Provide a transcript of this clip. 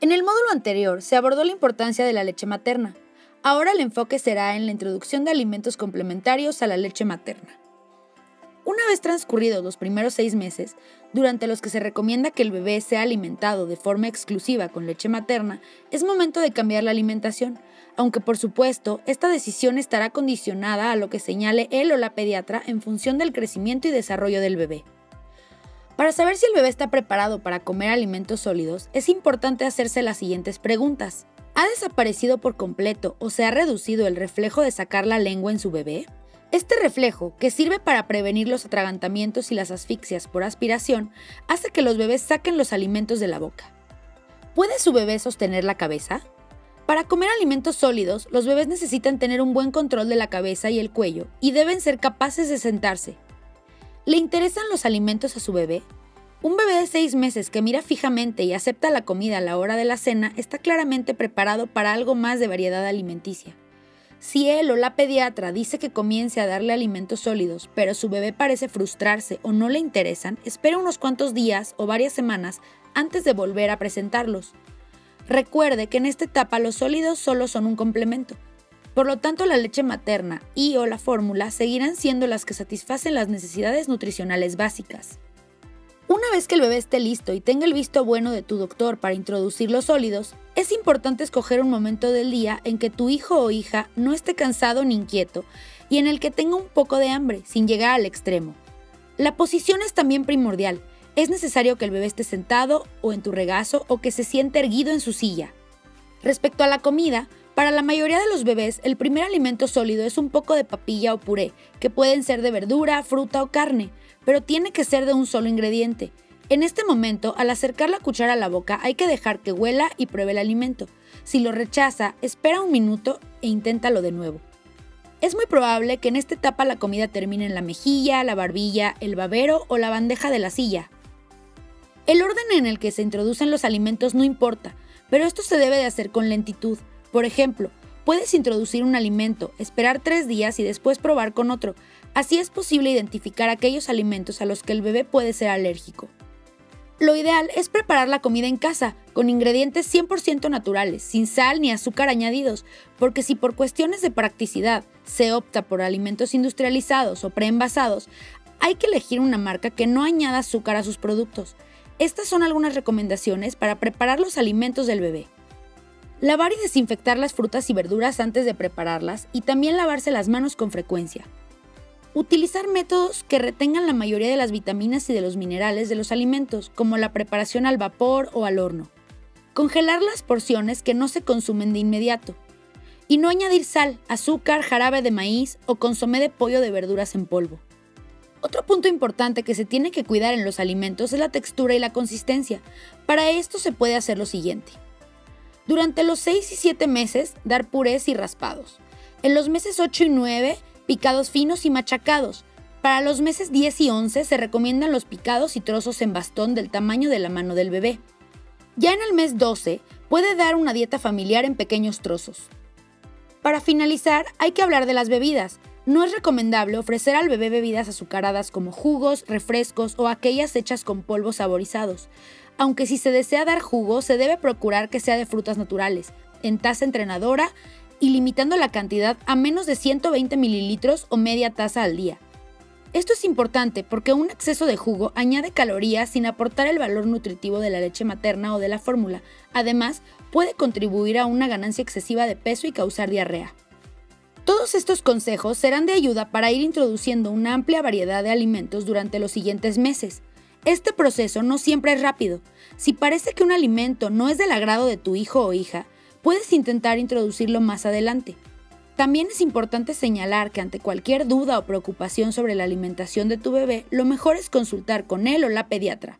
En el módulo anterior se abordó la importancia de la leche materna. Ahora el enfoque será en la introducción de alimentos complementarios a la leche materna. Una vez transcurridos los primeros seis meses, durante los que se recomienda que el bebé sea alimentado de forma exclusiva con leche materna, es momento de cambiar la alimentación, aunque por supuesto esta decisión estará condicionada a lo que señale él o la pediatra en función del crecimiento y desarrollo del bebé. Para saber si el bebé está preparado para comer alimentos sólidos, es importante hacerse las siguientes preguntas. ¿Ha desaparecido por completo o se ha reducido el reflejo de sacar la lengua en su bebé? Este reflejo, que sirve para prevenir los atragantamientos y las asfixias por aspiración, hace que los bebés saquen los alimentos de la boca. ¿Puede su bebé sostener la cabeza? Para comer alimentos sólidos, los bebés necesitan tener un buen control de la cabeza y el cuello y deben ser capaces de sentarse, ¿Le interesan los alimentos a su bebé? Un bebé de seis meses que mira fijamente y acepta la comida a la hora de la cena está claramente preparado para algo más de variedad alimenticia. Si él o la pediatra dice que comience a darle alimentos sólidos, pero su bebé parece frustrarse o no le interesan, espera unos cuantos días o varias semanas antes de volver a presentarlos. Recuerde que en esta etapa los sólidos solo son un complemento. Por lo tanto, la leche materna y o la fórmula seguirán siendo las que satisfacen las necesidades nutricionales básicas. Una vez que el bebé esté listo y tenga el visto bueno de tu doctor para introducir los sólidos, es importante escoger un momento del día en que tu hijo o hija no esté cansado ni inquieto y en el que tenga un poco de hambre, sin llegar al extremo. La posición es también primordial. Es necesario que el bebé esté sentado o en tu regazo o que se siente erguido en su silla. Respecto a la comida, para la mayoría de los bebés, el primer alimento sólido es un poco de papilla o puré, que pueden ser de verdura, fruta o carne, pero tiene que ser de un solo ingrediente. En este momento, al acercar la cuchara a la boca, hay que dejar que huela y pruebe el alimento. Si lo rechaza, espera un minuto e inténtalo de nuevo. Es muy probable que en esta etapa la comida termine en la mejilla, la barbilla, el babero o la bandeja de la silla. El orden en el que se introducen los alimentos no importa, pero esto se debe de hacer con lentitud. Por ejemplo, puedes introducir un alimento, esperar tres días y después probar con otro. Así es posible identificar aquellos alimentos a los que el bebé puede ser alérgico. Lo ideal es preparar la comida en casa, con ingredientes 100% naturales, sin sal ni azúcar añadidos, porque si por cuestiones de practicidad se opta por alimentos industrializados o preenvasados, hay que elegir una marca que no añada azúcar a sus productos. Estas son algunas recomendaciones para preparar los alimentos del bebé. Lavar y desinfectar las frutas y verduras antes de prepararlas y también lavarse las manos con frecuencia. Utilizar métodos que retengan la mayoría de las vitaminas y de los minerales de los alimentos, como la preparación al vapor o al horno. Congelar las porciones que no se consumen de inmediato. Y no añadir sal, azúcar, jarabe de maíz o consomé de pollo de verduras en polvo. Otro punto importante que se tiene que cuidar en los alimentos es la textura y la consistencia. Para esto se puede hacer lo siguiente. Durante los 6 y 7 meses, dar purés y raspados. En los meses 8 y 9, picados finos y machacados. Para los meses 10 y 11 se recomiendan los picados y trozos en bastón del tamaño de la mano del bebé. Ya en el mes 12, puede dar una dieta familiar en pequeños trozos. Para finalizar, hay que hablar de las bebidas. No es recomendable ofrecer al bebé bebidas azucaradas como jugos, refrescos o aquellas hechas con polvos saborizados aunque si se desea dar jugo, se debe procurar que sea de frutas naturales, en taza entrenadora y limitando la cantidad a menos de 120 mililitros o media taza al día. Esto es importante porque un exceso de jugo añade calorías sin aportar el valor nutritivo de la leche materna o de la fórmula. Además, puede contribuir a una ganancia excesiva de peso y causar diarrea. Todos estos consejos serán de ayuda para ir introduciendo una amplia variedad de alimentos durante los siguientes meses. Este proceso no siempre es rápido. Si parece que un alimento no es del agrado de tu hijo o hija, puedes intentar introducirlo más adelante. También es importante señalar que ante cualquier duda o preocupación sobre la alimentación de tu bebé, lo mejor es consultar con él o la pediatra.